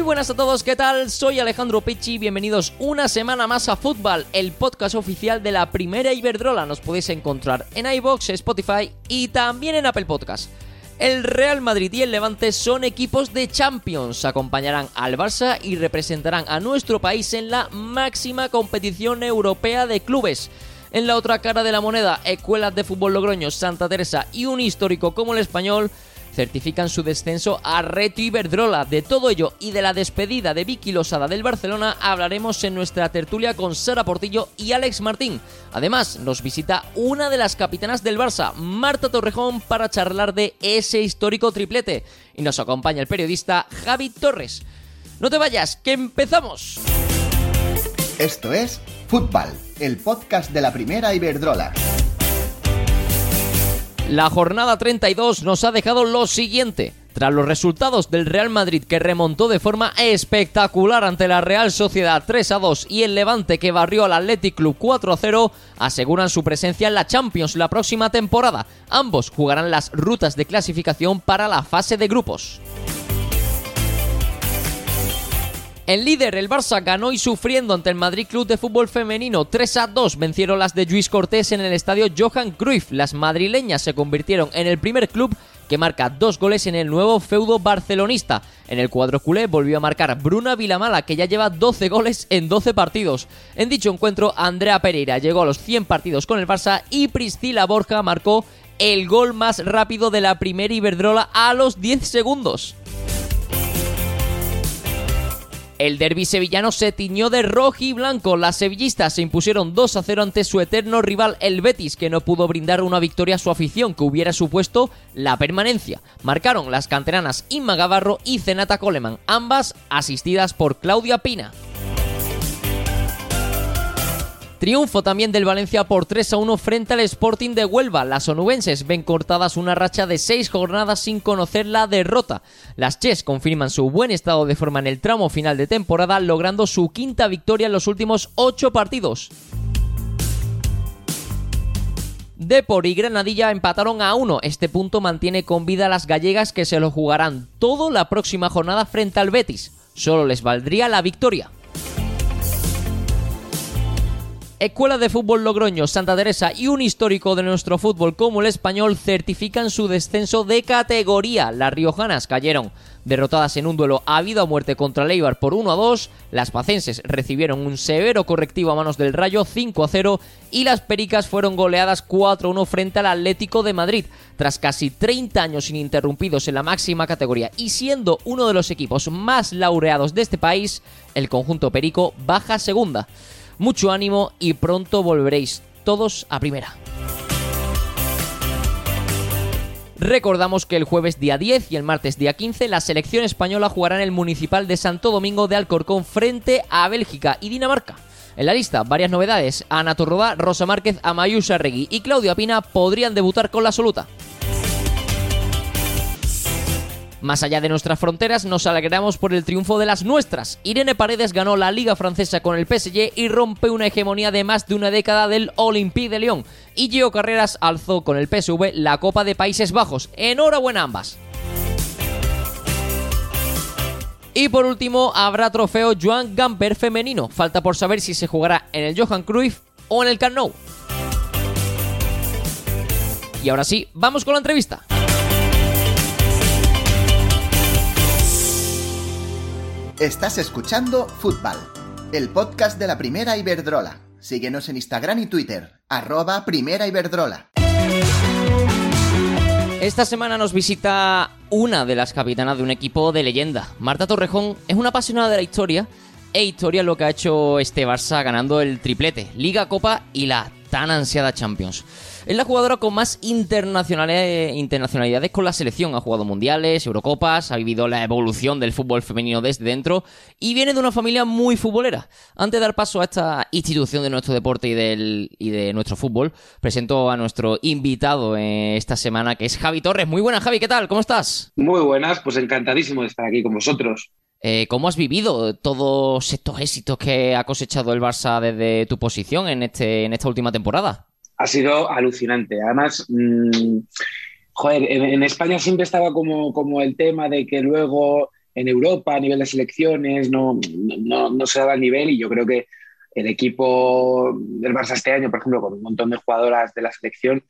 Muy buenas a todos, ¿qué tal? Soy Alejandro Pichi, bienvenidos una semana más a Fútbol, el podcast oficial de la primera Iberdrola. Nos podéis encontrar en iBox, Spotify y también en Apple Podcast. El Real Madrid y el Levante son equipos de Champions, acompañarán al Barça y representarán a nuestro país en la máxima competición europea de clubes. En la otra cara de la moneda, escuelas de fútbol Logroño, Santa Teresa y un histórico como el español certifican su descenso a Reto Iberdrola. De todo ello y de la despedida de Vicky Losada del Barcelona hablaremos en nuestra tertulia con Sara Portillo y Alex Martín. Además, nos visita una de las capitanas del Barça, Marta Torrejón, para charlar de ese histórico triplete. Y nos acompaña el periodista Javi Torres. No te vayas, que empezamos. Esto es Fútbol, el podcast de la primera Iberdrola. La jornada 32 nos ha dejado lo siguiente. Tras los resultados del Real Madrid que remontó de forma espectacular ante la Real Sociedad 3 a 2 y el Levante que barrió al Athletic Club 4 a 0, aseguran su presencia en la Champions la próxima temporada. Ambos jugarán las rutas de clasificación para la fase de grupos. El líder, el Barça, ganó y sufriendo ante el Madrid Club de Fútbol Femenino 3 a 2. Vencieron las de Luis Cortés en el estadio Johan Cruyff. Las madrileñas se convirtieron en el primer club que marca dos goles en el nuevo feudo barcelonista. En el cuadro culé volvió a marcar Bruna Vilamala, que ya lleva 12 goles en 12 partidos. En dicho encuentro, Andrea Pereira llegó a los 100 partidos con el Barça y Priscila Borja marcó el gol más rápido de la primera Iberdrola a los 10 segundos. El derby sevillano se tiñó de rojo y blanco. Las sevillistas se impusieron 2 a 0 ante su eterno rival el Betis, que no pudo brindar una victoria a su afición que hubiera supuesto la permanencia. Marcaron las canteranas Inma Gavarro y Zenata Coleman, ambas asistidas por Claudia Pina. Triunfo también del Valencia por 3 a 1 frente al Sporting de Huelva. Las onubenses ven cortadas una racha de 6 jornadas sin conocer la derrota. Las Ches confirman su buen estado de forma en el tramo final de temporada, logrando su quinta victoria en los últimos 8 partidos. Depor y Granadilla empataron a 1. Este punto mantiene con vida a las gallegas que se lo jugarán todo la próxima jornada frente al Betis. Solo les valdría la victoria. Escuela de Fútbol Logroño, Santa Teresa y un histórico de nuestro fútbol como el español certifican su descenso de categoría. Las riojanas cayeron derrotadas en un duelo a vida o muerte contra Leibar por 1 a 2. Las pacenses recibieron un severo correctivo a manos del Rayo 5 a 0 y las pericas fueron goleadas 4 a 1 frente al Atlético de Madrid. Tras casi 30 años ininterrumpidos en la máxima categoría y siendo uno de los equipos más laureados de este país, el conjunto perico baja segunda. Mucho ánimo y pronto volveréis todos a primera. Recordamos que el jueves día 10 y el martes día 15 la selección española jugará en el Municipal de Santo Domingo de Alcorcón frente a Bélgica y Dinamarca. En la lista, varias novedades. Ana Torroba, Rosa Márquez, Amayusa Regui y Claudia Pina podrían debutar con la absoluta. Más allá de nuestras fronteras, nos alegramos por el triunfo de las nuestras. Irene Paredes ganó la Liga Francesa con el PSG y rompe una hegemonía de más de una década del Olympique de Lyon. Y Gio Carreras alzó con el PSV la Copa de Países Bajos. Enhorabuena ambas. Y por último, habrá trofeo Joan Gamper femenino. Falta por saber si se jugará en el Johan Cruyff o en el Camp Nou. Y ahora sí, vamos con la entrevista. Estás escuchando Fútbol, el podcast de la primera Iberdrola. Síguenos en Instagram y Twitter, arroba primera Iberdrola. Esta semana nos visita una de las capitanas de un equipo de leyenda. Marta Torrejón es una apasionada de la historia e historia lo que ha hecho este Barça ganando el triplete, Liga, Copa y la tan ansiada Champions. Es la jugadora con más internacionalidades, internacionalidades con la selección. Ha jugado mundiales, Eurocopas, ha vivido la evolución del fútbol femenino desde dentro y viene de una familia muy futbolera. Antes de dar paso a esta institución de nuestro deporte y, del, y de nuestro fútbol, presento a nuestro invitado esta semana, que es Javi Torres. Muy buenas, Javi, ¿qué tal? ¿Cómo estás? Muy buenas, pues encantadísimo de estar aquí con vosotros. Eh, ¿Cómo has vivido todos estos éxitos que ha cosechado el Barça desde tu posición en, este, en esta última temporada? Ha sido alucinante. Además, mmm, joder, en, en, España siempre estaba como, como el tema de que luego en Europa a nivel de selecciones, no, no, no se daba el nivel y yo creo que el equipo del Barça este año, por ejemplo, con un montón de jugadoras de la selección,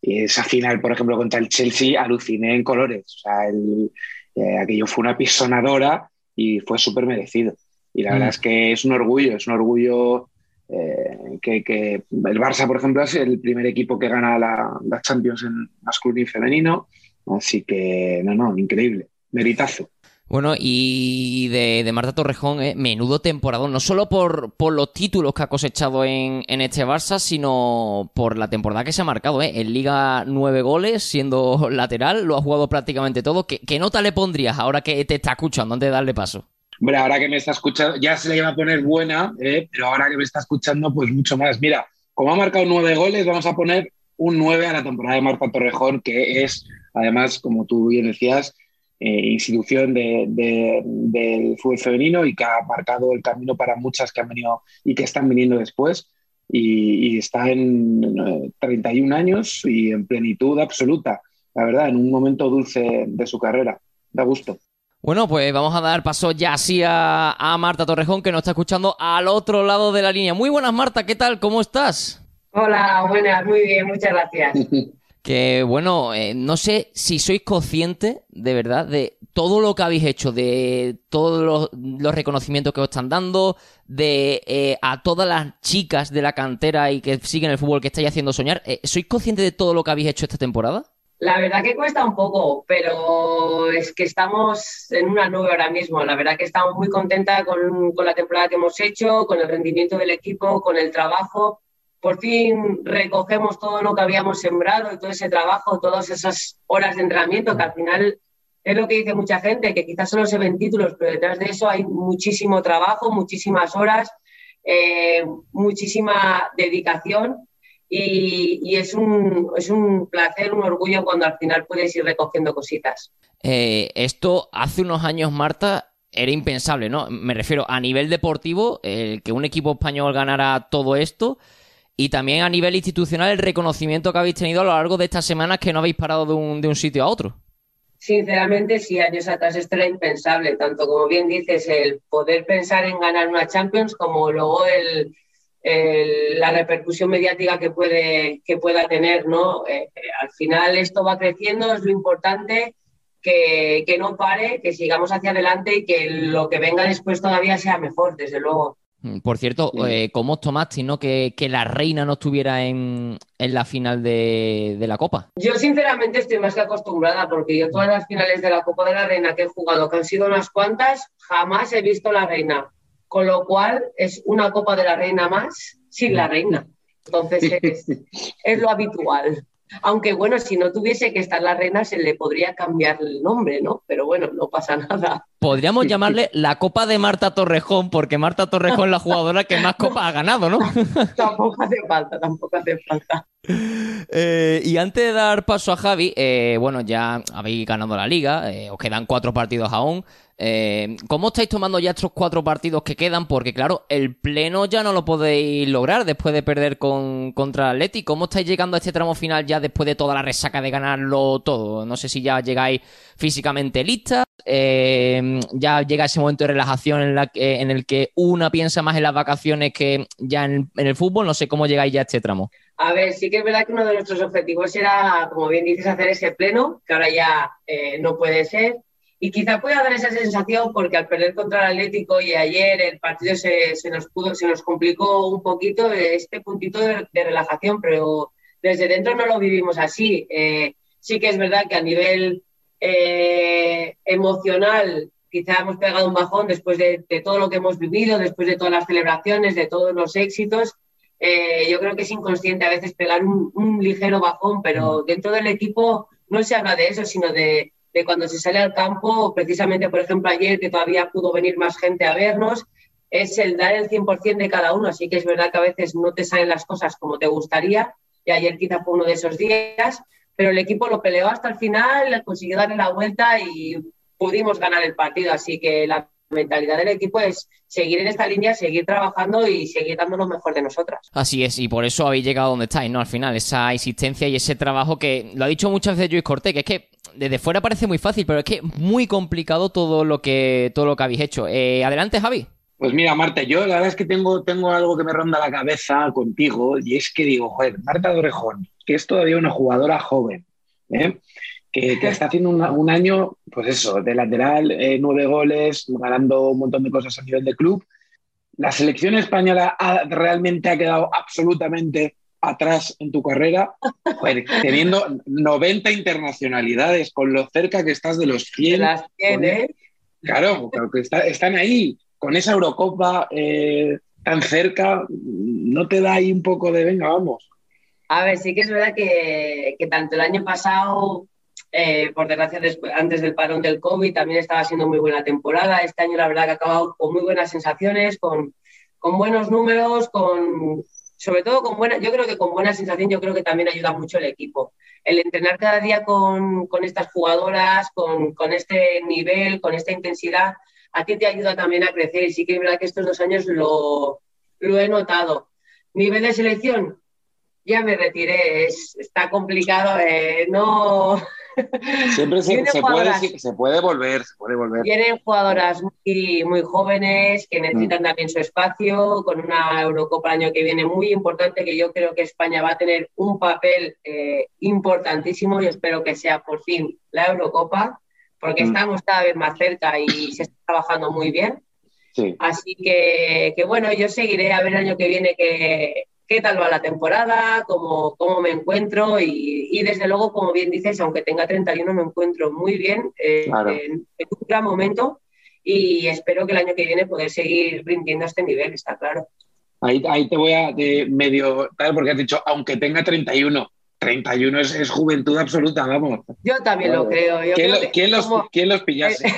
esa final, por ejemplo, contra el Chelsea, aluciné en colores. O sea, el, eh, aquello fue una pisonadora y fue súper merecido. Y la verdad mm. es que es un orgullo, es un orgullo eh, que, el Barça, por ejemplo, es el primer equipo que gana la, la Champions en masculino y femenino. Así que, no, no, increíble, meritazo. Bueno, y de, Marta Torrejón, eh, menudo temporada, no solo por, por, los títulos que ha cosechado en, en, este Barça, sino por la temporada que se ha marcado. Eh. En Liga nueve goles, siendo lateral, lo ha jugado prácticamente todo. ¿Qué, ¿Qué, nota le pondrías ahora que te está escuchando, antes de darle paso? Hombre, ahora que me está escuchando, ya se le iba a poner buena, eh, pero ahora que me está escuchando, pues mucho más. Mira, como ha marcado nueve goles, vamos a poner un 9 a la temporada de Marta Torrejón, que es, además, como tú bien decías, eh, institución del fútbol femenino y que ha marcado el camino para muchas que han venido y que están viniendo después. Y, está en 31 años y en plenitud absoluta, la verdad, en un momento dulce de su carrera. Da gusto. Bueno, pues vamos a dar paso ya así a, a, Marta Torrejón, que nos está escuchando al otro lado de la línea. Muy buenas, Marta, ¿qué tal? ¿Cómo estás? Hola, buenas, muy bien, muchas gracias. Que bueno, eh, no sé si sois conscientes de verdad de todo lo que habéis hecho, de todos los, reconocimientos que os están dando, de eh, a todas las chicas de la cantera y que siguen el fútbol que estáis haciendo soñar. Eh, ¿Sois conscientes de todo lo que habéis hecho esta temporada? La verdad que cuesta un poco, pero es que estamos en una nube ahora mismo. La verdad que estamos muy contentas con, con la temporada que hemos hecho, con el rendimiento del equipo, con el trabajo por fin recogemos todo lo que habíamos sembrado y todo ese trabajo, todas esas horas de entrenamiento, que al final es lo que dice mucha gente, que quizás solo se ven títulos, pero detrás de eso hay muchísimo trabajo, muchísimas horas, eh, muchísima dedicación y, es, un, es, un, placer, un orgullo cuando al final puedes ir recogiendo cositas. Eh, esto hace unos años, Marta, era impensable, ¿no? Me refiero a nivel deportivo, el que un equipo español ganara todo esto y también a nivel institucional el reconocimiento que habéis tenido a lo largo de estas semanas que no habéis parado de un, de un sitio a otro. Sinceramente, sí, años atrás esto era impensable, tanto como bien dices, el poder pensar en ganar una Champions como luego el, la repercusión mediática que, puede, que pueda tener, ¿no? Eh, al final esto va creciendo, es lo importante, que, que no pare, que sigamos hacia adelante y que lo que venga después todavía sea mejor, desde luego. Mm, por cierto, eh, ¿cómo os tomaste ¿no? que, la reina no estuviera en, la final de, la Copa? Yo sinceramente estoy más que acostumbrada porque yo todas las finales de la Copa de la Reina que he jugado, que han sido unas cuantas, jamás he visto la reina. Con lo cual es una Copa de la Reina más sin la reina. Entonces es lo habitual. Aunque bueno, si no tuviese que estar la reina, se le podría cambiar el nombre, ¿no? Pero bueno, no pasa nada. Podríamos llamarle la Copa de Marta Torrejón, porque Marta Torrejón es la jugadora que más copas ha ganado, ¿no? tampoco hace falta, tampoco hace falta. Eh, y antes de dar paso a Javi, eh, bueno, ya habéis ganado la liga, eh, os quedan cuatro partidos aún. ¿Cómo estáis tomando ya estos cuatro partidos que quedan? Porque claro, el pleno ya no lo podéis lograr después de perder con, contra Atleti. ¿Cómo estáis llegando a este tramo final ya después de toda la resaca de ganarlo todo? No sé si ya llegáis físicamente listas, ya llega ese momento de relajación en, en, el que una piensa más en las vacaciones que ya en, el fútbol. No sé cómo llegáis ya a este tramo. A ver, sí que es verdad que uno de nuestros objetivos era, como bien dices, hacer ese pleno, que ahora ya eh, no puede ser. Y quizá pueda dar esa sensación porque al perder contra el Atlético y ayer el partido se, nos pudo, se nos complicó un poquito este puntito de, relajación, pero desde dentro no lo vivimos así. Eh, sí que es verdad que a nivel eh, emocional quizá hemos pegado un bajón después de, todo lo que hemos vivido, después de todas las celebraciones, de todos los éxitos. Eh, yo creo que es inconsciente a veces pegar un, un ligero bajón, pero dentro del equipo no se habla de eso, sino de, de cuando se sale al campo, precisamente, por ejemplo, ayer que todavía pudo venir más gente a vernos, es el dar el 100% de cada uno. Así que es verdad que a veces no te salen las cosas como te gustaría, y ayer quizá fue uno de esos días, pero el equipo lo peleó hasta el final, consiguió darle la vuelta y pudimos ganar el partido. Así que la mentalidad del equipo es seguir en esta línea, seguir trabajando y seguir dando lo mejor de nosotras. Así es, y por eso habéis llegado donde estáis, ¿no? Al final, esa insistencia y ese trabajo que lo ha dicho muchas veces Luis Cortés, que es que desde fuera parece muy fácil, pero es que muy complicado todo lo que, todo lo que habéis hecho. Eh, adelante, Javi. Pues mira, Marta, yo la verdad es que tengo, tengo algo que me ronda la cabeza contigo y es que digo, joder, Marta Dorejón, que es todavía una jugadora joven, ¿eh? Que, está haciendo un año, pues eso, de lateral, eh, nueve goles, ganando un montón de cosas a nivel de club. La selección española realmente ha quedado absolutamente atrás en tu carrera, teniendo 90 internacionalidades, con lo cerca que estás de los 100. Las tiene. Claro, claro que están ahí, con esa Eurocopa eh, tan cerca, ¿no te da ahí un poco de venga, vamos? A ver, sí que es verdad que, tanto el año pasado, eh, por desgracia, antes del parón del COVID, también estaba siendo muy buena temporada. Este año, la verdad, que ha acabado con muy buenas sensaciones, con, con buenos números, con, sobre todo con buena, yo creo que con buena sensación, yo creo que también ayuda mucho el equipo. El entrenar cada día con, estas jugadoras, con, este nivel, con esta intensidad, a ti te ayuda también a crecer. Y sí que es verdad que estos dos años lo, lo he notado. Nivel de selección, ya me retiré, está complicado, eh, no, Siempre se, puede, se puede volver, se puede volver. Tienen jugadoras muy, muy jóvenes que necesitan mm. también su espacio, con una Eurocopa el año que viene muy importante, que yo creo que España va a tener un papel eh, importantísimo y espero que sea por fin la Eurocopa, porque mm. estamos cada vez más cerca y se está trabajando muy bien. Así que, que, bueno, yo seguiré a ver el año que viene que, qué tal va la temporada, cómo, cómo me encuentro y, desde luego, como bien dices, aunque tenga 31, me encuentro muy bien eh, en, un gran momento y espero que el año que viene poder seguir rindiendo a este nivel, está claro. Ahí, ahí te voy a de medio, tal, porque has dicho, aunque tenga 31, 31 es, es juventud absoluta, vamos. Yo también lo creo. ¿Quién, los, ¿Quién los pillase?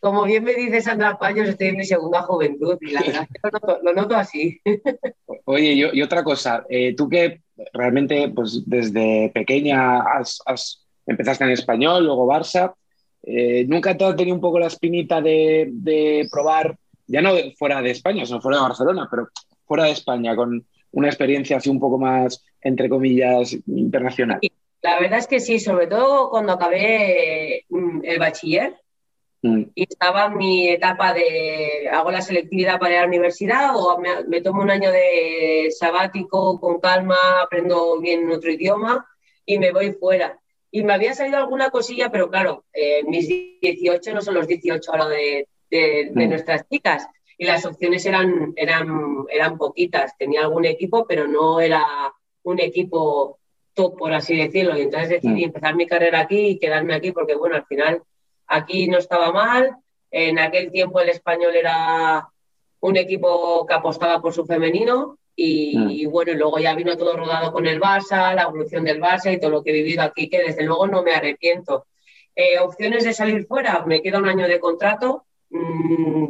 Como bien me dice Sandra Paños, estoy en mi segunda juventud y la verdad lo noto, así. Oye, y, otra cosa, eh, tú que realmente pues desde pequeña has, empezaste en español, luego Barça, eh, ¿nunca te has tenido un poco la espinita de, probar, ya no fuera de España, sino fuera de Barcelona, pero fuera de España, con una experiencia así un poco más, entre comillas, internacional? La verdad es que sí, sobre todo cuando acabé mm, el bachiller, Mm. Y estaba en mi etapa de hago la selectividad para ir a la universidad o me, tomo un año de sabático con calma, aprendo bien otro idioma y me voy fuera. Y me había salido alguna cosilla, pero claro, eh, mis 18 no son los 18 ahora de, de, mm. nuestras chicas. Y las opciones eran, eran, eran poquitas. Tenía algún equipo, pero no era un equipo top, por así decirlo. Y entonces decidí mm. empezar mi carrera aquí y quedarme aquí porque, bueno, al final Aquí no estaba mal. En aquel tiempo el español era un equipo que apostaba por su femenino y, mm. bueno, luego ya vino todo rodado con el Barça, la evolución del Barça y todo lo que he vivido aquí, que desde luego no me arrepiento. Eh, opciones de salir fuera, me queda un año de contrato, mm,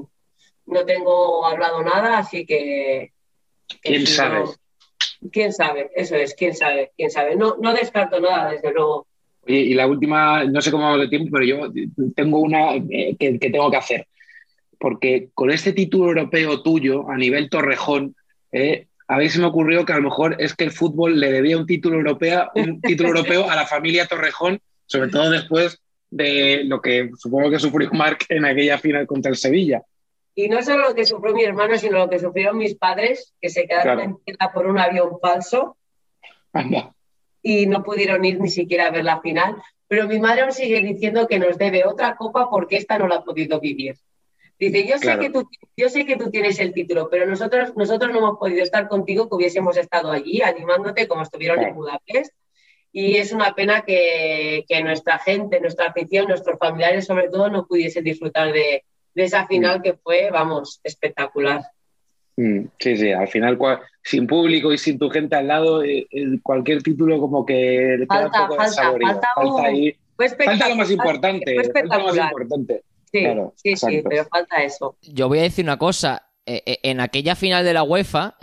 no tengo hablado nada, así que... ¿Quién sabe? ¿Quién sabe? Eso es, quién sabe, quién sabe. No, no descarto nada, desde luego. Oye, y la última, no sé cómo vamos de tiempo, pero yo tengo una eh, que, tengo que hacer. Porque con este título europeo tuyo, a nivel Torrejón, eh, a si me ocurrió que a lo mejor es que el fútbol le debía un título europeo, un título europeo a la familia Torrejón, sobre todo después de lo que supongo que sufrió Marc en aquella final contra el Sevilla. Y no solo lo que sufrió mi hermano, sino lo que sufrieron mis padres, que se quedaron en tierra por un avión falso. Anda y no pudieron ir ni siquiera a ver la final. Pero mi madre aún sigue diciendo que nos debe otra copa porque esta no la ha podido vivir. Dice, yo sé, que tú, yo sé que tú tienes el título, pero nosotros, nosotros no hemos podido estar contigo, que hubiésemos estado allí animándote como estuvieron en Budapest. Y es una pena que, que, nuestra gente, nuestra afición, nuestros familiares sobre todo, no pudiesen disfrutar de, de esa final que fue, vamos, espectacular. Mm, sí, sí, al final sin público y sin tu gente al lado, eh, cualquier título como que le queda un poco de sabor. Falta, ahí. falta lo más importante. Falta lo más importante. Sí, sí, sí, pero falta eso. Yo voy a decir una cosa. Eh, eh, en aquella final de la UEFA,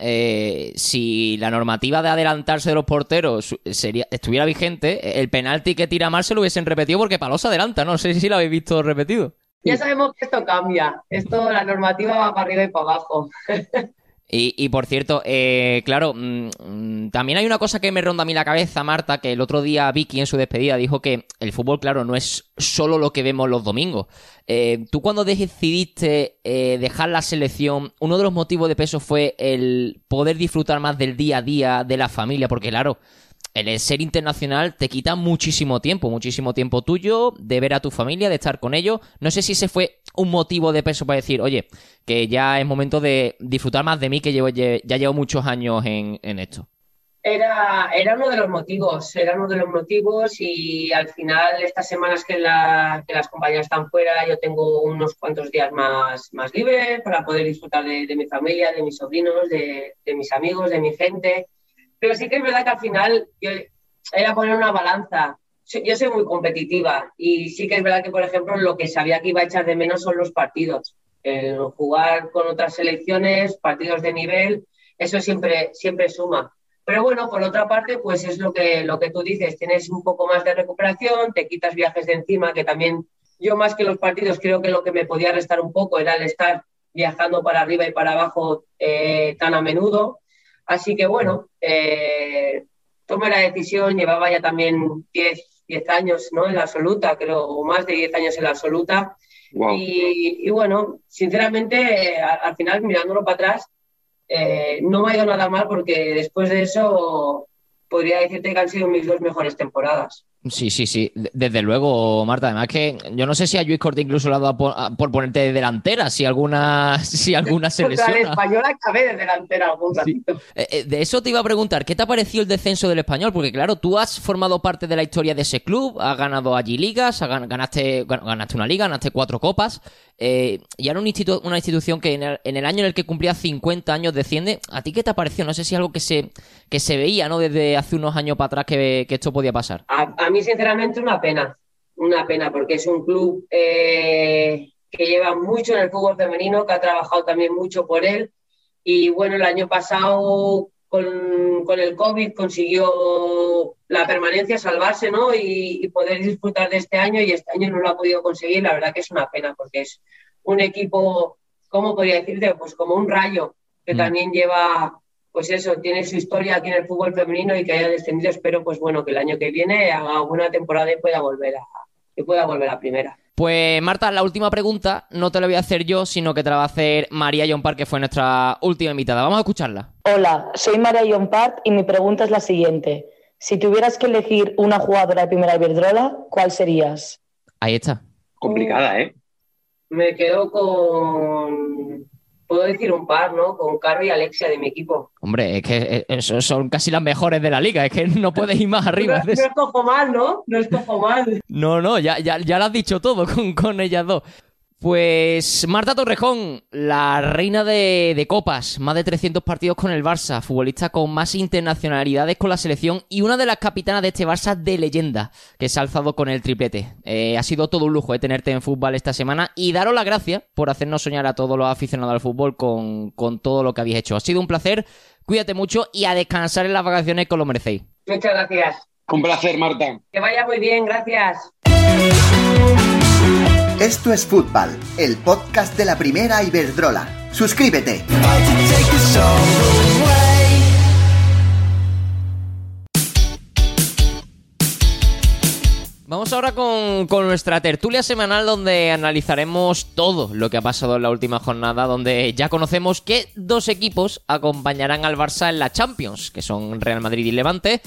si la normativa de adelantarse de los porteros sería, estuviera vigente, el penalti que tira mal se lo hubiesen repetido porque Palos adelanta, no sé si lo habéis visto repetido. Ya sabemos que esto cambia. Esto, la normativa va para arriba y para abajo. Y, por cierto, eh, claro, mm, mm, también hay una cosa que me ronda a mí la cabeza, Marta, que el otro día Vicky en su despedida dijo que el fútbol, claro, no es solo lo que vemos los domingos. Eh, tú cuando decidiste eh, dejar la selección, uno de los motivos de peso fue el poder disfrutar más del día a día de la familia, porque claro, el ser internacional te quita muchísimo tiempo, muchísimo tiempo tuyo, de ver a tu familia, de estar con ellos. No sé si ese fue un motivo de peso para decir, oye, que ya es momento de disfrutar más de mí, que llevo, ya llevo muchos años en, esto. Era, era uno de los motivos, era uno de los motivos y al final estas semanas que, las compañías están fuera yo tengo unos cuantos días más, más libres para poder disfrutar de, mi familia, de mis sobrinos, de mis amigos, de mi gente pero sí que es verdad que al final yo, era poner una balanza. Yo soy muy competitiva y sí que es verdad que, por ejemplo, lo que sabía que iba a echar de menos son los partidos. Jugar con otras selecciones, partidos de nivel, eso siempre, siempre suma. Pero bueno, por otra parte, pues es lo que, lo que tú dices, tienes un poco más de recuperación, te quitas viajes de encima, que también yo más que los partidos creo que lo que me podía restar un poco era el estar viajando para arriba y para abajo eh, tan a menudo. Así que bueno, eh, tomé la decisión, llevaba ya también 10, 10 años ¿no? en la absoluta, creo, o más de 10 años en la absoluta. Y, bueno, sinceramente, al, final, mirándolo para atrás, eh, no me ha ido nada mal porque después de eso podría decirte que han sido mis dos mejores temporadas. Sí, sí, sí, desde luego, Marta. Además que yo no sé si a Luis Corte incluso le ha dado por, ponerte de delantera, si alguna, si alguna se lesiona. el español acabé de delantera algún ratito. Eh, eh, de eso te iba a preguntar, ¿qué te ha parecido el descenso del español? Porque claro, tú has formado parte de la historia de ese club, has ganado allí ligas, ganaste, ganaste una liga, ganaste cuatro copas, eh, y era una, una institución que en el, año en el que cumplía 50 años desciende. ¿A ti qué te ha parecido? No sé si algo que se, que se veía, ¿no? Desde hace unos años para atrás que, esto podía pasar a mí, sinceramente, una pena. Una pena, porque es un club eh, que lleva mucho en el fútbol femenino, que ha trabajado también mucho por él. Y bueno, el año pasado con, con el COVID consiguió la permanencia, salvarse, ¿no? Y, poder disfrutar de este año y este año no lo ha podido conseguir. La verdad que es una pena porque es un equipo, ¿cómo podría decirte? Pues como un rayo que mm. también lleva pues eso, tiene su historia aquí en el fútbol femenino y que haya descendido. Espero, pues bueno, que el año que viene haga una temporada y pueda volver a, y pueda volver a primera. Pues Marta, la última pregunta no te la voy a hacer yo, sino que te la va a hacer María John Park, que fue nuestra última invitada. Vamos a escucharla. Hola, soy María John Park y mi pregunta es la siguiente. Si tuvieras que elegir una jugadora de primera Iberdrola, ¿cuál serías? Ahí está. Complicada, ¿eh? Me quedo con puedo decir un par, ¿no? Con Caro y Alexia de mi equipo. Hombre, es que eh, son casi las mejores de la liga, es que no puedes ir más arriba. No, no escojo mal, ¿no? No escojo mal. No, no, ya, ya, ya lo has dicho todo con, con ellas dos. Pues Marta Torrejón, la reina de, copas, más de 300 partidos con el Barça, futbolista con más internacionalidades con la selección y una de las capitanas de este Barça de leyenda, que se ha alzado con el triplete. Eh, ha sido todo un lujo de eh, tenerte en fútbol esta semana y daros las gracias por hacernos soñar a todos los aficionados al fútbol con, con todo lo que habéis hecho. Ha sido un placer, cuídate mucho y a descansar en las vacaciones que os lo merecéis. Muchas gracias. Un placer, Marta. Que vaya muy bien, gracias. Esto es Fútbol, el podcast de la primera Iberdrola. Suscríbete. Vamos ahora con, nuestra tertulia semanal donde analizaremos todo lo que ha pasado en la última jornada, donde ya conocemos que dos equipos acompañarán al Barça en la Champions, que son Real Madrid y Levante,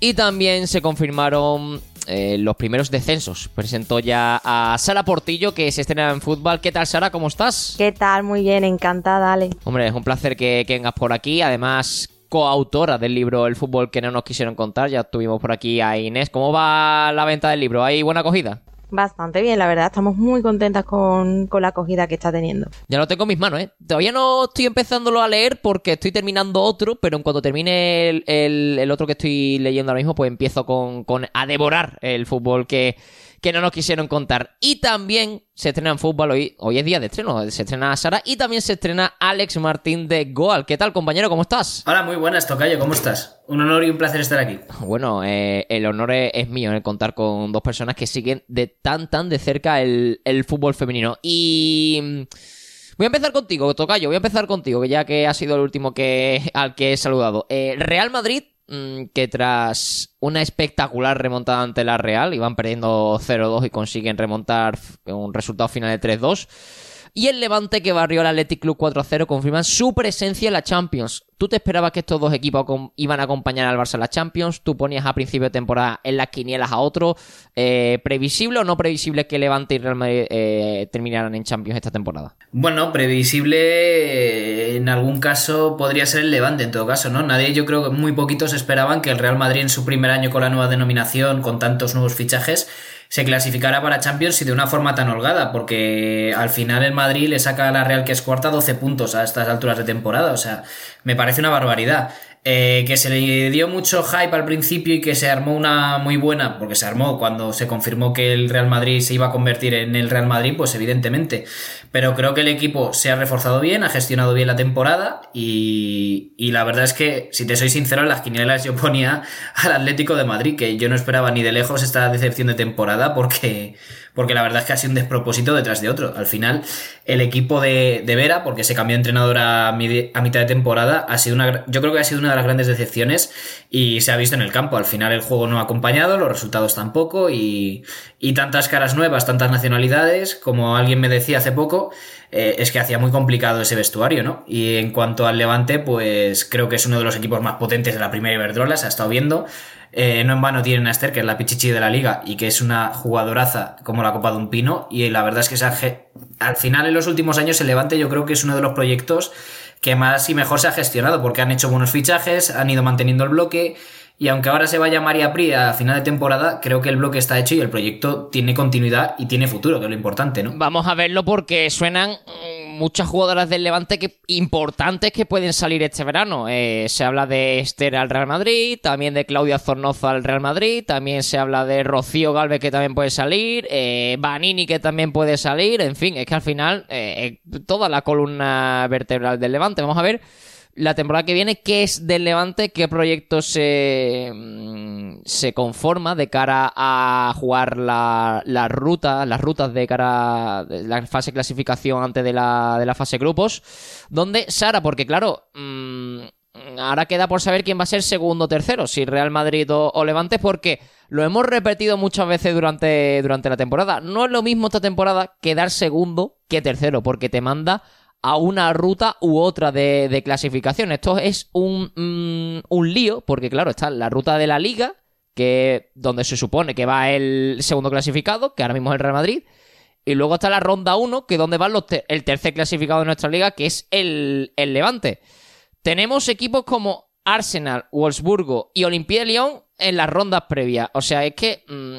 y también se confirmaron eh, los primeros descensos. Presentó ya a Sara Portillo, que se estrena en fútbol. ¿Qué tal, Sara? ¿Cómo estás? ¿Qué tal? Muy bien, encantada, Ale. Hombre, es un placer que, que vengas por aquí. Además, coautora del libro El fútbol que no nos quisieron contar. Ya tuvimos por aquí a Inés. ¿Cómo va la venta del libro? ¿Hay buena acogida? Bastante bien, la verdad. Estamos muy contentas con, la acogida que está teniendo. Ya lo tengo en mis manos, ¿eh? Todavía no estoy empezándolo a leer porque estoy terminando otro, pero en cuanto termine el, otro que estoy leyendo ahora mismo, pues empiezo con, con a devorar el fútbol que, que no nos quisieron contar. Y también se estrena en fútbol hoy. Hoy es día de estreno. Se estrena Sara y también se estrena Alex Martín de Goal. ¿Qué tal, compañero? ¿Cómo estás? Hola, muy buenas, Tocayo. ¿Cómo estás? Un honor y un placer estar aquí. Bueno, eh, el honor es, mío en contar con dos personas que siguen de tan, tan de cerca el, el fútbol femenino. Y. Voy a empezar contigo, Tocayo, voy a empezar contigo, que ya que ha sido el último que, al que he saludado. Eh, Real Madrid, mm, que tras una espectacular remontada ante la Real, iban perdiendo 0-2 y consiguen remontar un resultado final de 3-2. Y el Levante que barrió al Athletic Club 4-0 confirman su presencia en la Champions. ¿Tú te esperabas que estos dos equipos iban a acompañar al Barça en la Champions? ¿Tú ponías a principio de temporada en las quinielas a otro? Eh, ¿Previsible o no previsible que Levante y Real Madrid eh, terminaran en Champions esta temporada? Bueno, previsible eh, en algún caso podría ser el Levante en todo caso, ¿no? Nadie, yo creo que muy poquitos esperaban que el Real Madrid en su primer año con la nueva denominación, con tantos nuevos fichajes, se clasificara para Champions y de una forma tan holgada, porque al final el Madrid le saca a la Real que es cuarta 12 puntos a estas alturas de temporada, o sea, me parece una barbaridad. Eh, que se le dio mucho hype al principio y que se armó una muy buena, porque se armó cuando se confirmó que el Real Madrid se iba a convertir en el Real Madrid, pues evidentemente. Pero creo que el equipo se ha reforzado bien, ha gestionado bien la temporada y, y la verdad es que, si te soy sincero, en las quinielas yo ponía al Atlético de Madrid, que yo no esperaba ni de lejos esta decepción de temporada porque porque la verdad es que ha sido un despropósito detrás de otro. Al final, el equipo de, de Vera, porque se cambió de entrenador a, mitad de temporada, ha sido una, yo creo que ha sido una de las grandes decepciones y se ha visto en el campo. Al final el juego no ha acompañado, los resultados tampoco y, y tantas caras nuevas, tantas nacionalidades, como alguien me decía hace poco, eh, es que hacía muy complicado ese vestuario, ¿no? Y en cuanto al Levante, pues creo que es uno de los equipos más potentes de la primera Iberdrola, se ha estado viendo. Eh, no en vano tienen a Esther, que es la pichichi de la liga y que es una jugadoraza como la Copa de un Pino. Y la verdad es que al final, en los últimos años, el Levante yo creo que es uno de los proyectos que más y mejor se ha gestionado, porque han hecho buenos fichajes, han ido manteniendo el bloque. Y aunque ahora se vaya María Pri a final de temporada, creo que el bloque está hecho y el proyecto tiene continuidad y tiene futuro, que es lo importante, ¿no? Vamos a verlo porque suenan muchas jugadoras del Levante que, importantes que pueden salir este verano. Eh, se habla de Esther al Real Madrid, también de Claudia Zornoza al Real Madrid, también se habla de Rocío Galvez que también puede salir, eh, Vanini que también puede salir, en fin, es que al final eh, toda la columna vertebral del Levante. Vamos a ver la temporada que viene, qué es del Levante, qué proyecto se, mm, se conforma de cara a jugar la, la ruta, las rutas de cara la fase clasificación antes de la, de la fase grupos. Donde Sara, porque claro, mm, ahora queda por saber quién va a ser segundo o tercero, si Real Madrid o, o, Levante, porque lo hemos repetido muchas veces durante, durante la temporada. No es lo mismo esta temporada quedar segundo que tercero, porque te manda a una ruta u otra de, clasificación. Esto es un, mm, un lío, porque claro, está la ruta de la liga, que donde se supone que va el segundo clasificado, que ahora mismo es el Real Madrid. Y luego está la ronda 1, que es donde va el tercer clasificado de nuestra liga, que es el, el Levante. Tenemos equipos como Arsenal, Wolfsburgo y Olimpia de Lyon en las rondas previas. O sea, es que Mm,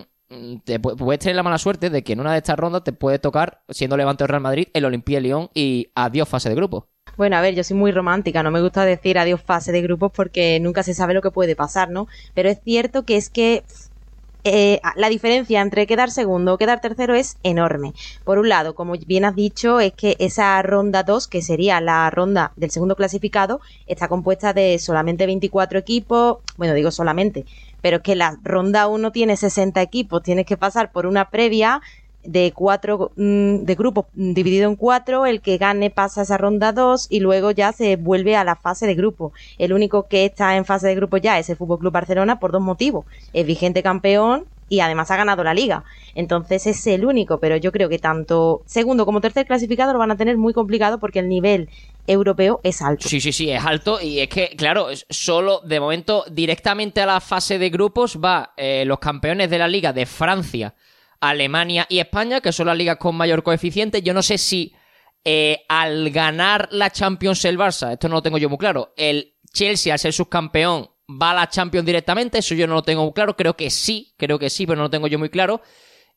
puedes tener la mala suerte de que en una de estas rondas te puede tocar, siendo Levante o Real Madrid, el Olimpia León y adiós fase de grupo. Bueno, a ver, yo soy muy romántica, no me gusta decir adiós fase de grupos porque nunca se sabe lo que puede pasar, ¿no? Pero es cierto que es que eh, la diferencia entre quedar segundo o quedar tercero es enorme. Por un lado, como bien has dicho, es que esa ronda 2, que sería la ronda del segundo clasificado, está compuesta de solamente 24 equipos, bueno, digo solamente, pero que la ronda 1 tiene 60 equipos, tienes que pasar por una previa de cuatro mm, de grupos dividido en cuatro, el que gane pasa esa ronda 2 y luego ya se vuelve a la fase de grupo. El único que está en fase de grupo ya es el Fútbol Club Barcelona por dos motivos. Es vigente campeón y además ha ganado la liga. Entonces es el único, pero yo creo que tanto segundo como tercer clasificado lo van a tener muy complicado porque el nivel europeo es alto. Sí, sí, sí, es alto y es que, claro, solo de momento directamente a la fase de grupos va eh, los campeones de la liga de Francia, Alemania y España, que son las ligas con mayor coeficiente. Yo no sé si eh, al ganar la Champions el Barça, esto no lo tengo yo muy claro, el Chelsea al ser subcampeón va a la Champions directamente, eso yo no lo tengo muy claro, creo que sí, creo que sí, pero no lo tengo yo muy claro.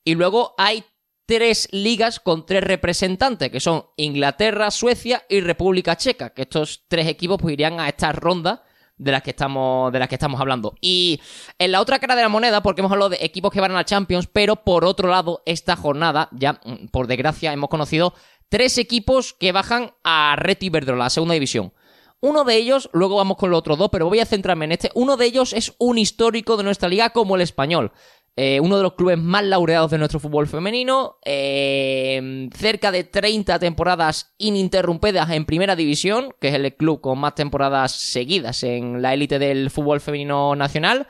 Y luego hay tres ligas con tres representantes, que son Inglaterra, Suecia y República Checa, que estos tres equipos pues, irían a esta ronda de las que estamos de las que estamos hablando. Y en la otra cara de la moneda, porque hemos hablado de equipos que van a la Champions, pero por otro lado, esta jornada, ya mm, por desgracia, hemos conocido tres equipos que bajan a Reto Iberdrola, la segunda división. Uno de ellos, luego vamos con los otros dos, pero voy a centrarme en este. Uno de ellos es un histórico de nuestra liga como el español. Eh, uno de los clubes más laureados de nuestro fútbol femenino, eh, cerca de 30 temporadas ininterrumpidas en primera división, que es el club con más temporadas seguidas en la élite del fútbol femenino nacional,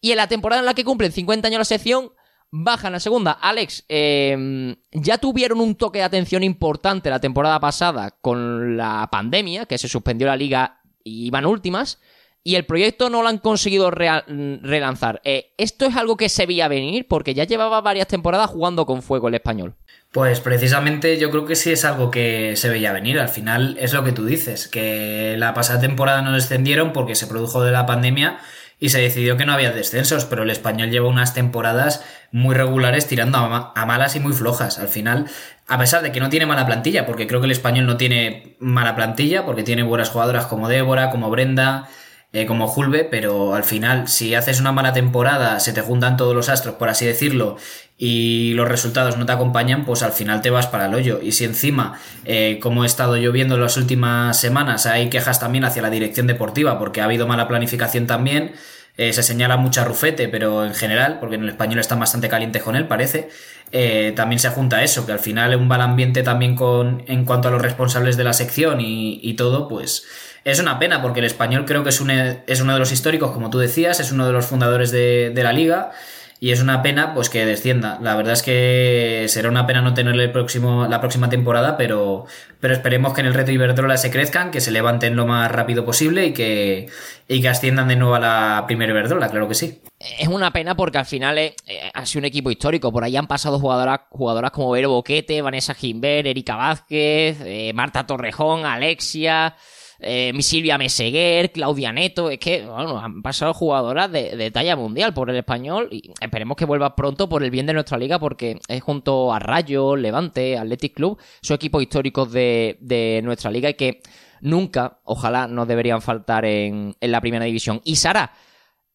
y en la temporada en la que cumplen 50 años la sección, bajan a segunda. Alex, eh, ya tuvieron un toque de atención importante la temporada pasada con la pandemia, que se suspendió la liga y iban últimas y el proyecto no lo han conseguido relanzar. Eh, ¿Esto es algo que se veía venir? Porque ya llevaba varias temporadas jugando con fuego el español. Pues precisamente yo creo que sí es algo que se veía venir. Al final es lo que tú dices, que la pasada temporada no descendieron porque se produjo de la pandemia y se decidió que no había descensos, pero el español lleva unas temporadas muy regulares tirando a, malas y muy flojas. Al final, a pesar de que no tiene mala plantilla, porque creo que el español no tiene mala plantilla, porque tiene buenas jugadoras como Débora, como Brenda, eh, como Julve, pero al final, si haces una mala temporada, se te juntan todos los astros, por así decirlo, y los resultados no te acompañan, pues al final te vas para el hoyo. Y si encima, eh, como he estado yo viendo en las últimas semanas, hay quejas también hacia la dirección deportiva, porque ha habido mala planificación también, eh, se señala mucha Rufete, pero en general, porque en el español están bastante calientes con él, parece, también se junta eso, que al final un mal ambiente también con, en cuanto a los responsables de la sección y todo, pues es una pena porque el español creo que es, un, es uno de los históricos, como tú decías, es uno de los fundadores de, la liga y es una pena pues que descienda. La verdad es que será una pena no tenerle el próximo, la próxima temporada, pero, pero esperemos que en el reto Iberdrola se crezcan, que se levanten lo más rápido posible y que, y que asciendan de nuevo a la primera Iberdrola, claro que sí. Es una pena porque al final eh, ha sido un equipo histórico. Por ahí han pasado jugadoras, jugadoras como Vero Boquete, Vanessa Gimber, Erika Vázquez, eh, Marta Torrejón, Alexia eh, Silvia Meseguer, Claudia Neto, es que bueno, han pasado jugadoras de, talla mundial por el español y esperemos que vuelva pronto por el bien de nuestra liga porque es junto a Rayo, Levante, Athletic Club, son equipos históricos de, nuestra liga y que nunca, ojalá, nos deberían faltar en, la primera división. Y Sara,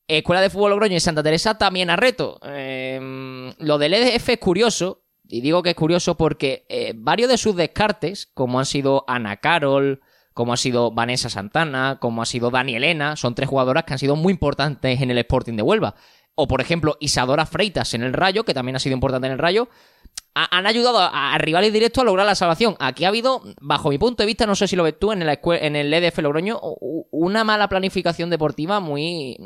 Escuela de Fútbol Logroño y Santa Teresa también a reto. Em, lo del EDF es curioso, y digo que es curioso porque eh, varios de sus descartes, como han sido Ana Carol, como ha sido Vanessa Santana, como ha sido Dani Elena, son tres jugadoras que han sido muy importantes en el Sporting de Huelva. O, por ejemplo, Isadora Freitas en el Rayo, que también ha sido importante en el Rayo, han ayudado a, rivales directos a lograr la salvación. Aquí ha habido, bajo mi punto de vista, no sé si lo ves tú en el, en el EDF Logroño, una mala planificación deportiva muy.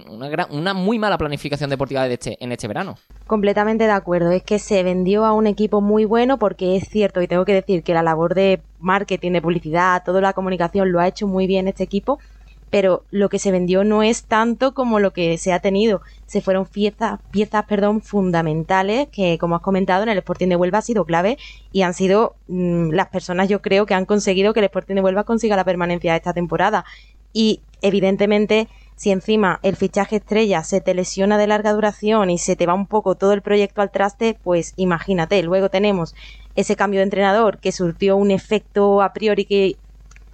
Una, muy mala planificación deportiva de este, en este verano. Completamente de acuerdo. Es que se vendió a un equipo muy bueno porque es cierto, y tengo que decir que la labor de marketing, de publicidad, toda la comunicación lo ha hecho muy bien este equipo pero lo que se vendió no es tanto como lo que se ha tenido. Se fueron piezas, piezas perdón, fundamentales que, como has comentado, en el Sporting de Huelva ha sido clave y han sido mm, las personas, yo creo, que han conseguido que el Sporting de Huelva consiga la permanencia esta temporada. Y, evidentemente, si encima el fichaje estrella se te lesiona de larga duración y se te va un poco todo el proyecto al traste, pues imagínate. Luego tenemos ese cambio de entrenador que surtió un efecto a priori que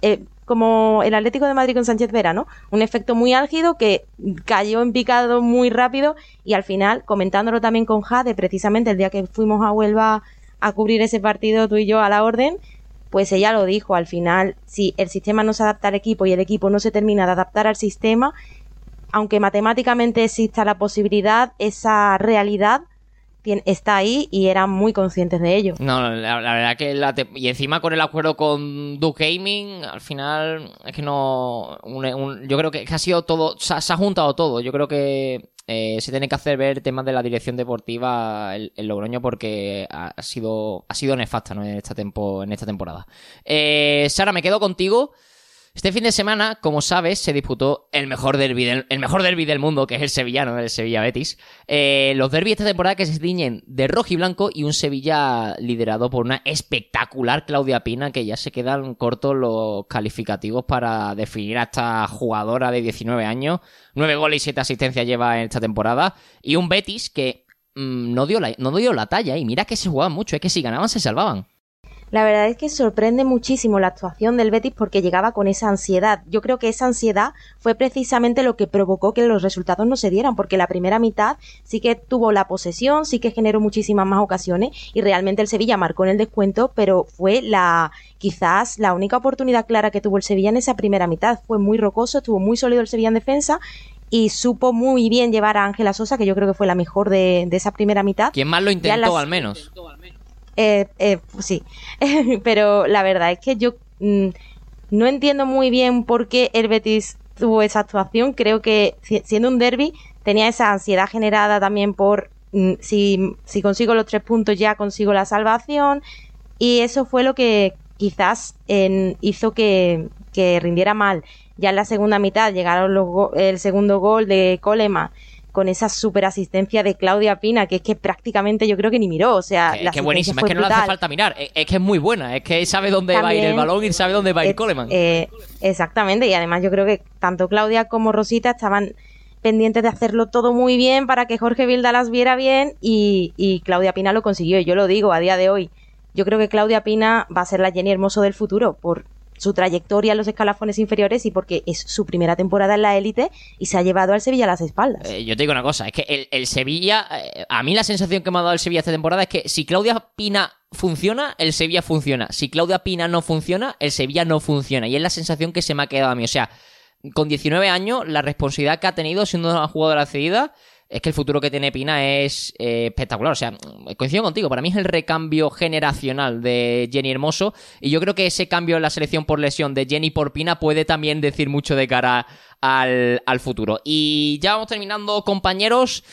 eh, como el Atlético de Madrid con Sánchez Vera, ¿no? Un efecto muy álgido que cayó en picado muy rápido y al final, comentándolo también con Jade, precisamente el día que fuimos a Huelva a cubrir ese partido tú y yo a la orden, pues ella lo dijo, al final, si el sistema no se adapta al equipo y el equipo no se termina de adaptar al sistema, aunque matemáticamente exista la posibilidad, esa realidad está ahí y eran muy conscientes de ello. No, la, verdad que la y encima con el acuerdo con Duke Gaming, al final es que no, yo creo que, ha sido todo, se ha, juntado todo. Yo creo que eh, se tiene que hacer ver temas de la dirección deportiva el, Logroño porque ha, sido ha sido nefasta en esta tempo, en esta temporada. Eh, Sara, me quedo contigo. Este fin de semana, como sabes, se disputó el mejor derby del, el mejor derby del mundo, que es el sevillano, el Sevilla Betis. Eh, los derbis esta temporada que se tiñen de rojo y blanco y un Sevilla liderado por una espectacular Claudia Pina, que ya se quedan cortos los calificativos para definir a esta jugadora de 19 años. 9 goles y 7 asistencias lleva en esta temporada. Y un Betis que mm, no, dio la, no dio la talla. Y mira que se jugaban mucho, es que si ganaban se salvaban. La verdad es que sorprende muchísimo la actuación del Betis porque llegaba con esa ansiedad. Yo creo que esa ansiedad fue precisamente lo que provocó que los resultados no se dieran, porque la primera mitad sí que tuvo la posesión, sí que generó muchísimas más ocasiones y realmente el Sevilla marcó en el descuento, pero fue la quizás la única oportunidad clara que tuvo el Sevilla en esa primera mitad. Fue muy rocoso, estuvo muy sólido el Sevilla en defensa y supo muy bien llevar a Ángela Sosa, que yo creo que fue la mejor de, esa primera mitad. Quien más lo intentó, al menos. Eh, eh, sí, pero la verdad es que yo mm, no entiendo muy bien por qué el Betis tuvo esa actuación. Creo que siendo un derby tenía esa ansiedad generada también por mm, si, si consigo los tres puntos ya consigo la salvación y eso fue lo que quizás hizo que, que, rindiera mal. Ya en la segunda mitad llegaron el segundo gol de Colema con esa super asistencia de Claudia Pina, que es que prácticamente yo creo que ni miró. O sea, es que buenísima, es que no le hace falta mirar, es, que es muy buena, es que sabe dónde va a ir el balón y sabe dónde va a ir Coleman. Eh, exactamente, y además yo creo que tanto Claudia como Rosita estaban pendientes de hacerlo todo muy bien para que Jorge Vilda las viera bien y, y Claudia Pina lo consiguió. Y yo lo digo a día de hoy. Yo creo que Claudia Pina va a ser la Jenny Hermoso del futuro por su trayectoria en los escalafones inferiores y porque es su primera temporada en la élite y se ha llevado al Sevilla a las espaldas. Eh, yo te digo una cosa, es que el, Sevilla, eh, a mí la sensación que me ha dado el Sevilla esta temporada es que si Claudia Pina funciona, el Sevilla funciona. Si Claudia Pina no funciona, el Sevilla no funciona. Y es la sensación que se me ha quedado a mí. O sea, con 19 años, la responsabilidad que ha tenido siendo una jugadora cedida es que el futuro que tiene Pina es eh, espectacular. O sea, coincido contigo, para mí es el recambio generacional de Jenny Hermoso. Y yo creo que ese cambio en la selección por lesión de Jenny por Pina puede también decir mucho de cara al, al futuro. Y ya vamos terminando, compañeros.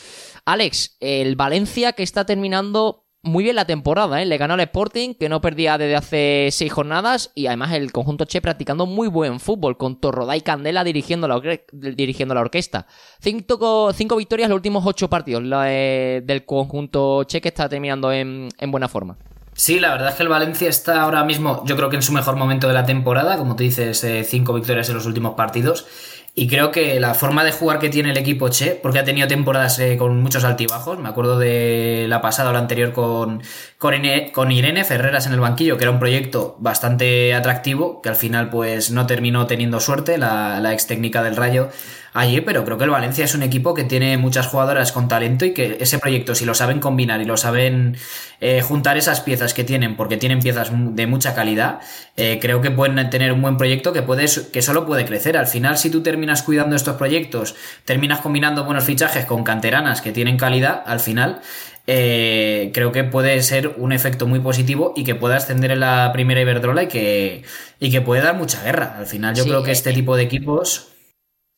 Alex, el Valencia que está terminando muy bien la temporada, ¿eh? Le ganó al Sporting, que no perdía desde hace seis jornadas, y además el conjunto Che practicando muy buen fútbol, con Torrodá y Candela dirigiendo la, dirigiendo la orquesta. Cinco, cinco victorias los últimos ocho partidos del conjunto Che, que está terminando en, en buena forma. Sí, la verdad es que el Valencia está ahora mismo, yo creo que en su mejor momento de la temporada, como tú dices, eh, cinco victorias en los últimos partidos. Y creo que la forma de jugar que tiene el equipo Che, porque ha tenido temporadas eh, con muchos altibajos, me acuerdo de la pasada o la anterior con, con, Irene Ferreras en el banquillo, que era un proyecto bastante atractivo, que al final pues no terminó teniendo suerte, la, la ex técnica del Rayo allí, pero creo que el Valencia es un equipo que tiene muchas jugadoras con talento y que ese proyecto, si lo saben combinar y lo saben eh, juntar esas piezas que tienen, porque tienen piezas de mucha calidad, eh, creo que pueden tener un buen proyecto que, puede, que solo puede crecer. Al final, si tú terminas cuidando estos proyectos, terminas combinando buenos fichajes con canteranas que tienen calidad, al final eh, creo que puede ser un efecto muy positivo y que pueda ascender en la primera Iberdrola y que, y que puede dar mucha guerra. Al final yo creo que este tipo de equipos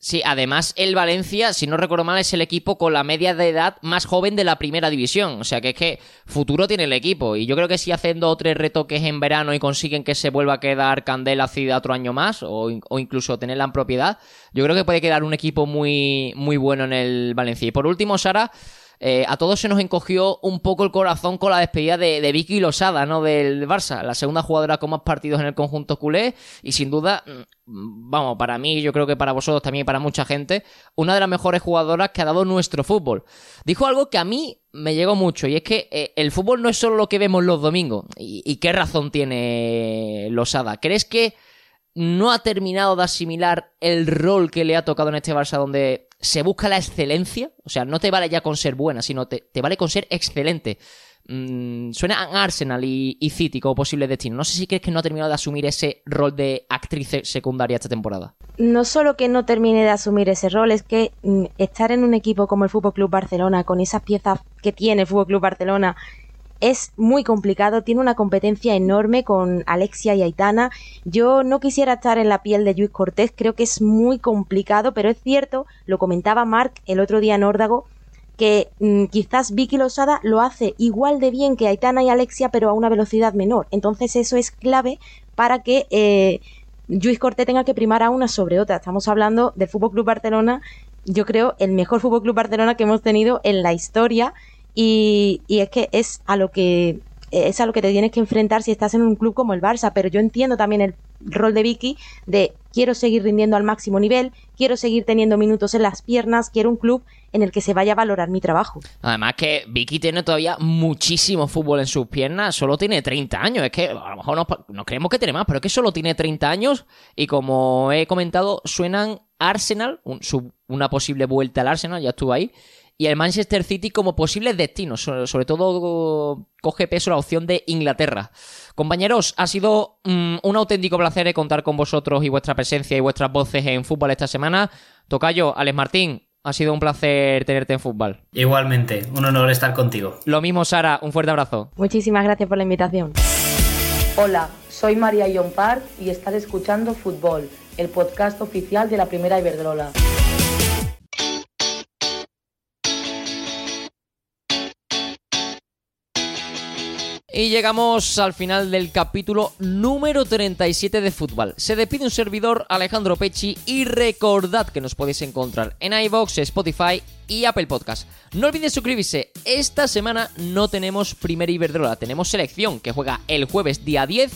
Sí, además el Valencia, si no recuerdo mal, es el equipo con la media de edad más joven de la primera división. O sea que es que futuro tiene el equipo. Y yo creo que si hacen dos o tres retoques en verano y consiguen que se vuelva a quedar Candela Cida otro año más, o, o, incluso tenerla en propiedad, yo creo que puede quedar un equipo muy, muy bueno en el Valencia. Y por último, Sara. Eh, a todos se nos encogió un poco el corazón con la despedida de, Vicky Losada, ¿no? Del Barça, la segunda jugadora con más partidos en el conjunto culé y sin duda, mm, vamos, para mí, yo creo que para vosotros también y para mucha gente, una de las mejores jugadoras que ha dado nuestro fútbol. Dijo algo que a mí me llegó mucho y es que eh, el fútbol no es solo lo que vemos los domingos. ¿Y, y qué razón tiene Losada? ¿Crees que no ha terminado de asimilar el rol que le ha tocado en este Barça donde se busca la excelencia, o sea, no te vale ya con ser buena, sino te, vale con ser excelente. Mm, suena a Arsenal y, City como posible destino. No sé si crees que no ha terminado de asumir ese rol de actriz secundaria esta temporada. No solo que no termine de asumir ese rol, es que mm, estar en un equipo como el Fútbol Club Barcelona, con esas piezas que tiene el Fútbol Club Barcelona, es muy complicado, tiene una competencia enorme con Alexia y Aitana. Yo no quisiera estar en la piel de Luis Cortés, creo que es muy complicado, pero es cierto, lo comentaba Mark el otro día en Órdago, que mm, quizás Vicky Losada lo hace igual de bien que Aitana y Alexia, pero a una velocidad menor. Entonces eso es clave para que eh, Luis Cortés tenga que primar a una sobre otra. Estamos hablando del Fútbol Club Barcelona, yo creo el mejor Fútbol Club Barcelona que hemos tenido en la historia y, es que es a lo que es a lo que te tienes que enfrentar si estás en un club como el Barça, pero yo entiendo también el rol de Vicky de quiero seguir rindiendo al máximo nivel, quiero seguir teniendo minutos en las piernas, quiero un club en el que se vaya a valorar mi trabajo. Además que Vicky tiene todavía muchísimo fútbol en sus piernas, solo tiene 30 años, es que a lo mejor nos, creemos que tiene más, pero es que solo tiene 30 años y como he comentado, suenan Arsenal, una posible vuelta al Arsenal, ya estuvo ahí, y el Manchester City como posibles destinos. Sobre todo coge peso la opción de Inglaterra. Compañeros, ha sido mm, un auténtico placer contar con vosotros y vuestra presencia y vuestras voces en fútbol esta semana. Tocayo, Alex Martín, Ha sido un placer tenerte en fútbol. Igualmente, un honor estar contigo. Lo mismo, Sara, un fuerte abrazo. Muchísimas gracias por la invitación. Hola, soy María Ion Park y estás escuchando Fútbol, el podcast oficial de la Primera Iberdrola. Y llegamos al final del capítulo número 37 de fútbol. Se despide un servidor Alejandro Pecci y recordad que nos podéis encontrar en iVoox, Spotify y Apple Podcast. No olvides suscribirse. Esta semana no tenemos primera Iberdrola, tenemos selección que juega el jueves día 10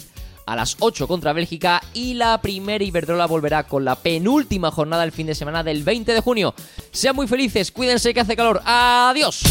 a las 8 contra Bélgica y la primera Iberdrola volverá con la penúltima jornada del fin de semana del 20 de junio. Sean muy felices, cuídense que hace calor. Adiós.